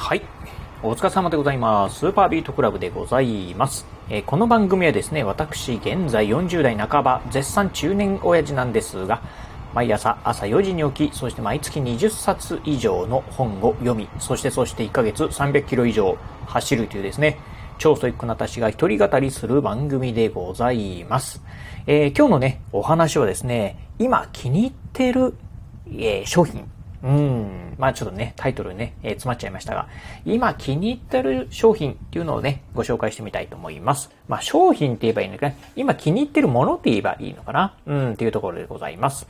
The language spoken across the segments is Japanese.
はい。お疲れ様でございます。スーパービートクラブでございます。えー、この番組はですね、私、現在40代半ば、絶賛中年親父なんですが、毎朝朝4時に起き、そして毎月20冊以上の本を読み、そしてそして1ヶ月300キロ以上走るというですね、超ストイックな私が一人語りする番組でございます。えー、今日のね、お話はですね、今気に入ってる、えー、商品うん。まあちょっとね、タイトルね、えー、詰まっちゃいましたが、今気に入ってる商品っていうのをね、ご紹介してみたいと思います。まあ商品って言えばいいのかな今気に入ってるものって言えばいいのかな？うん、っていうところでございます。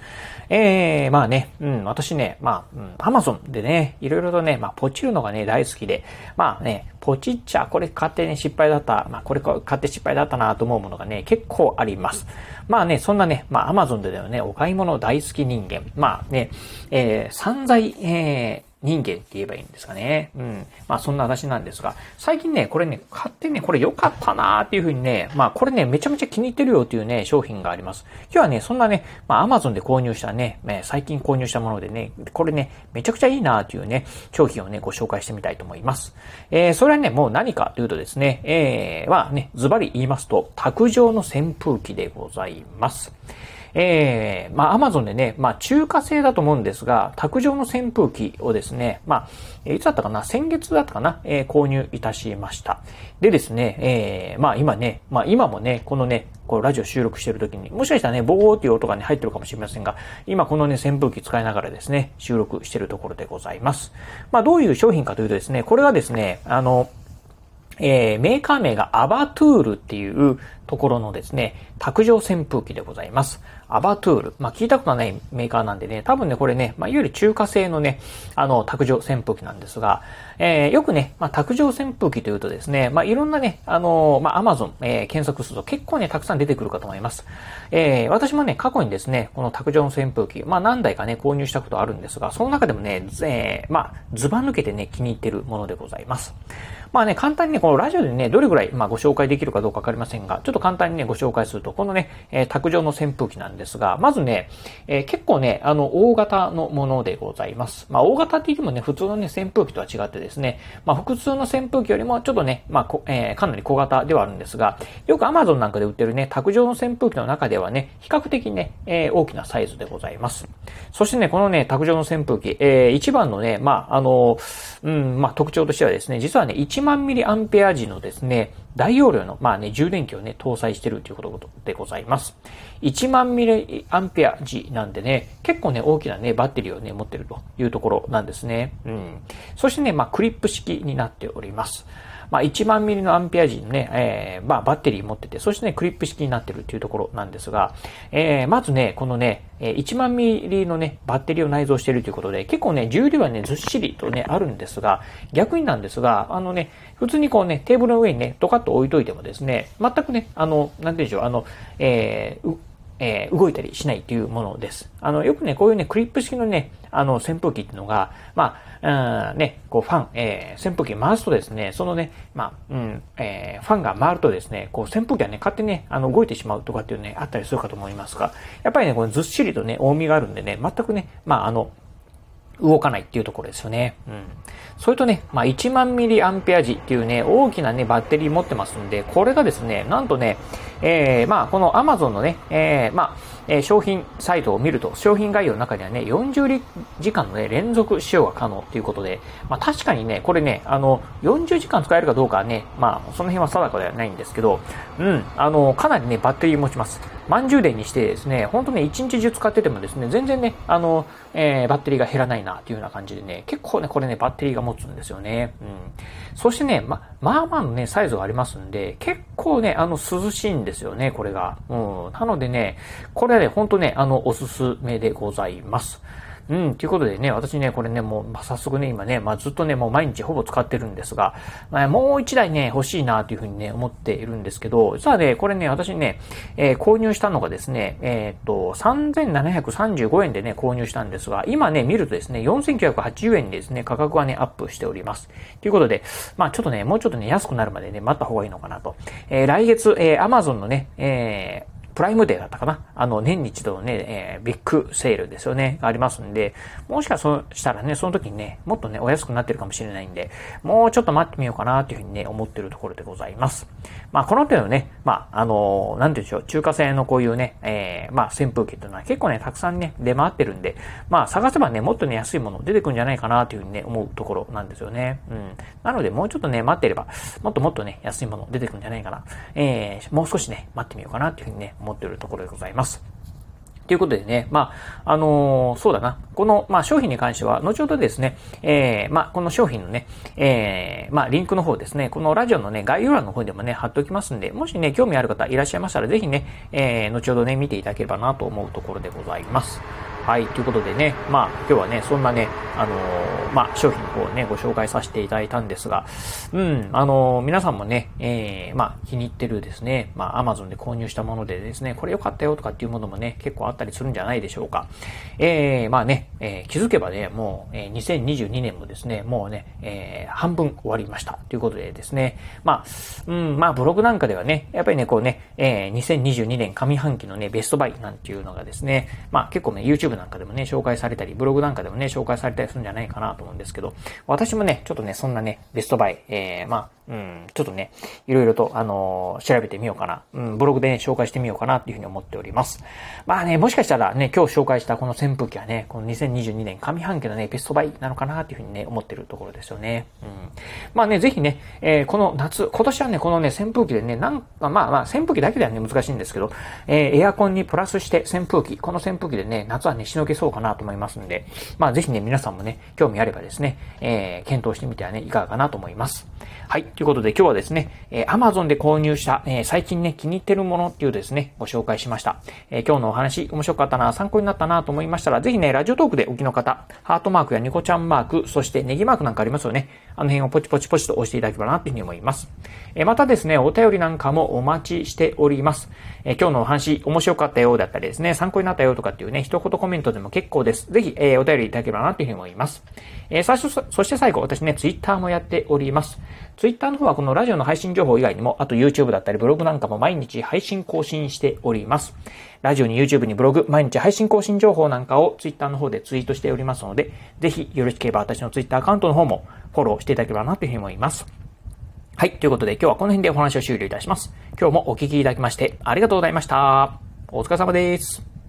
えー、まあね、うん、私ね、まあ、うん、アマゾンでね、いろいろとね、まあポチるのがね、大好きで、まあね、ポチっちゃ、これ買ってね、失敗だった、まあこれ買って失敗だったなと思うものがね、結構あります。まあね、そんなね、まあアマゾンでだよね、お買い物大好き人間、まあね、えー、散財、えー、人間って言えばいいんですかね。うん。まあそんな話なんですが、最近ね、これね、買ってね、これ良かったなーっていうふうにね、まあこれね、めちゃめちゃ気に入ってるよっていうね、商品があります。今日はね、そんなね、まあ Amazon で購入したね、最近購入したものでね、これね、めちゃくちゃいいなーっていうね、商品をね、ご紹介してみたいと思います。えー、それはね、もう何かというとですね、えー、はね、ズバリ言いますと、卓上の扇風機でございます。えー、まあ、アマゾンでね、まあ、中華製だと思うんですが、卓上の扇風機をですね、まあ、いつだったかな？先月だったかな？えー、購入いたしました。でですね、えー、まあ、今ね、まあ、今もね、このね、こう、ラジオ収録してる時に、もしかしたらね、ボーっていう音がね、入ってるかもしれませんが、今このね、扇風機使いながらですね、収録してるところでございます。まあ、どういう商品かというとですね、これはですね、あの、えー、メーカー名がアバトゥールっていうところのですね、卓上扇風機でございます。アバトゥール。まあ、聞いたことないメーカーなんでね、多分ね、これね、まあ、いわゆる中華製のね、あの、卓上扇風機なんですが、えー、よくね、まあ、卓上扇風機というとですね、まあ、いろんなね、あの、まあ、アマゾン、えー、検索すると結構ね、たくさん出てくるかと思います。えー、私もね、過去にですね、この卓上の扇風機、まあ、何台かね、購入したことあるんですが、その中でもね、えー、まあ、ズバ抜けてね、気に入ってるものでございます。まあね、簡単にね、このラジオでね、どれぐらい、まあ、ご紹介できるかどうかわかりませんが、ちょっと簡単にね、ご紹介すると、このね、えー、卓上の扇風機なんでですが、まずね、えー、結構ね、あの、大型のものでございます。まあ、大型って言ってもね、普通のね、扇風機とは違ってですね、まあ、普通の扇風機よりもちょっとね、まあ、えー、かなり小型ではあるんですが、よく Amazon なんかで売ってるね、卓上の扇風機の中ではね、比較的ね、えー、大きなサイズでございます。そしてね、このね、卓上の扇風機、えー、一番のね、まあ、あの、うん、まあ、特徴としてはですね、実はね、1万ミリアンペア時のですね、大容量の、まあね、充電器をね、搭載しているということでございます。1万ミリアンペア時なんでね、結構ね、大きなね、バッテリーをね、持ってるというところなんですね。うん。そしてね、まあ、クリップ式になっております。まあ、1万ミリのアンペア時のね、えー、まあ、バッテリー持ってて、そしてね、クリップ式になってるっていうところなんですが、えー、まずね、このね、1万ミリのね、バッテリーを内蔵しているということで、結構ね、重量はね、ずっしりとね、あるんですが、逆になんですが、あのね、普通にこうね、テーブルの上にね、ドカッと置いといてもですね、全くね、あの、なんていうんでしょう、あの、えー、えー、動いたりしないというものです。あの、よくね、こういうね、クリップ式のね、あの、扇風機っていうのが、まあ、うん、ね、こう、ファン、えー、扇風機回すとですね、そのね、まあ、うん、えー、ファンが回るとですね、こう、扇風機はね、勝手にね、あの、動いてしまうとかっていうね、あったりするかと思いますが、やっぱりね、このずっしりとね、重みがあるんでね、全くね、まあ、あの、動かないっていうところですよね。うん。それとね、まあ、1万ミリアンペア時っていうね、大きなね、バッテリー持ってますんで、これがですね、なんとね、えー、まあ、この Amazon のね、えー、まあ、え、商品サイトを見ると、商品概要の中にはね、40時間のね、連続使用が可能ということで、まあ、確かにね、これね、あの、40時間使えるかどうかはね、まあ、その辺は定かではないんですけど、うん、あの、かなりね、バッテリー持ちます。満充電にしてですね、ほんとね、一日中使っててもですね、全然ね、あの、えー、バッテリーが減らないな、っていうような感じでね、結構ね、これね、バッテリーが持つんですよね。うん。そしてね、ま、まあまあのね、サイズがありますんで、結構ね、あの、涼しいんですよね、これが。うん。なのでね、これはね、ほんとね、あの、おすすめでございます。うん、ということでね、私ね、これね、もう、まあ、早速ね、今ね、まあ、ずっとね、もう毎日ほぼ使ってるんですが、まあ、もう一台ね、欲しいなというふうにね、思っているんですけど、実はね、これね、私ね、えー、購入したのがですね、えー、っと、3735円でね、購入したんですが、今ね、見るとですね、4980円にですね、価格はね、アップしております。ということで、まあ、ちょっとね、もうちょっとね、安くなるまでね、待った方がいいのかなと。えー、来月、えー、Amazon のね、えー、プライムデーだったかな？あの、年に一度のね、えー、ビッグセールですよね、ありますんで、もしかしたらね、その時にね、もっとね、お安くなってるかもしれないんで、もうちょっと待ってみようかなっていうふうにね、思ってるところでございます。まあ、この程度ね、まあ、あのー、なんて言うんでしょう、中華製のこういうね、えー、まあ、扇風機っていうのは結構ね、たくさんね、出回ってるんで、まあ、探せばね、もっとね、安いもの出てくるんじゃないかなというふうにね、思うところなんですよね。うん。なので、もうちょっとね、待ってれば、もっともっとね、安いもの出てくるんじゃないかな。えー、もう少しね、待ってみようかなっていうふうにね、思思っているところでございます。ということでね、まあ、あのー、そうだな。この、まあ、商品に関しては、後ほどですね、えー、まあ、この商品のね、えー、まあ、リンクの方ですね、このラジオのね、概要欄の方でもね、貼っておきますんで、もしね、興味ある方いらっしゃいましたら、ぜひね、えー、後ほどね、見ていただければなと思うところでございます。はい、ということでね、まあ、今日はね、そんなね、あのー、まあ、商品をね、ご紹介させていただいたんですが、うん、あのー、皆さんもね、えー、まあ、気に入ってるですね、まあ、アマゾンで購入したものでですね、これ良かったよとかっていうものもね、結構あったりするんじゃないでしょうか。えー、まあね、えー、気づけばね、もう、えー、2022年もですね、もうね、えー、半分終わりました。ということでですね、まあ、うん、まあ、ブログなんかではね、やっぱりね、こうね、えー、2022年上半期のね、ベストバイなんていうのがですね、まあ、結構ね、YouTube YouTube なんかでもね、紹介されたり、ブログなんかでもね、紹介されたりするんじゃないかなと思うんですけど、私もね、ちょっとね、そんなね、ベストバイ、えー、まあ、うん、ちょっとね、いろいろと、あのー、調べてみようかな。うん、ブログで、ね、紹介してみようかなっていうふうに思っております。まあね、もしかしたらね、今日紹介したこの扇風機はね、この2022年上半期のね、ベストバイなのかなっていうふうにね、思ってるところですよね。うん。まあね、ぜひね、えー、この夏、今年はね、このね、扇風機でね、なんか、まあまあ、扇風機だけではね、難しいんですけど、えー、エアコンにプラスして扇風機、この扇風機でね、夏はね、しのげそうかなと思いますんで、まあぜひね、皆さんもね、興味あればですね、えー、検討してみてはね、いかがかなと思います。はい。ということで今日はですね、えー、Amazon で購入した、えー、最近ね、気に入ってるものっていうですね、ご紹介しました。えー、今日のお話、面白かったな、参考になったなと思いましたら、ぜひね、ラジオトークでお聞きの方、ハートマークやニコちゃんマーク、そしてネギマークなんかありますよね。あの辺をポチポチポチと押していただければなというふうに思います。えまたですね、お便りなんかもお待ちしております。え今日のお話、面白かったようだったりですね、参考になったよとかっていうね、一言コメメントでも結構です。ぜひ、えお便りいただければなというふうに思います。え最初、そして最後、私ね、ツイッターもやっております。ツイッターの方はこのラジオの配信情報以外にも、あと YouTube だったりブログなんかも毎日配信更新しております。ラジオに YouTube にブログ、毎日配信更新情報なんかを Twitter の方でツイートしておりますので、ぜひよろしければ私の Twitter アカウントの方もフォローしていただければなというふうに思います。はい。ということで今日はこの辺でお話を終了いたします。今日もお聞きいただきましてありがとうございました。お疲れ様です。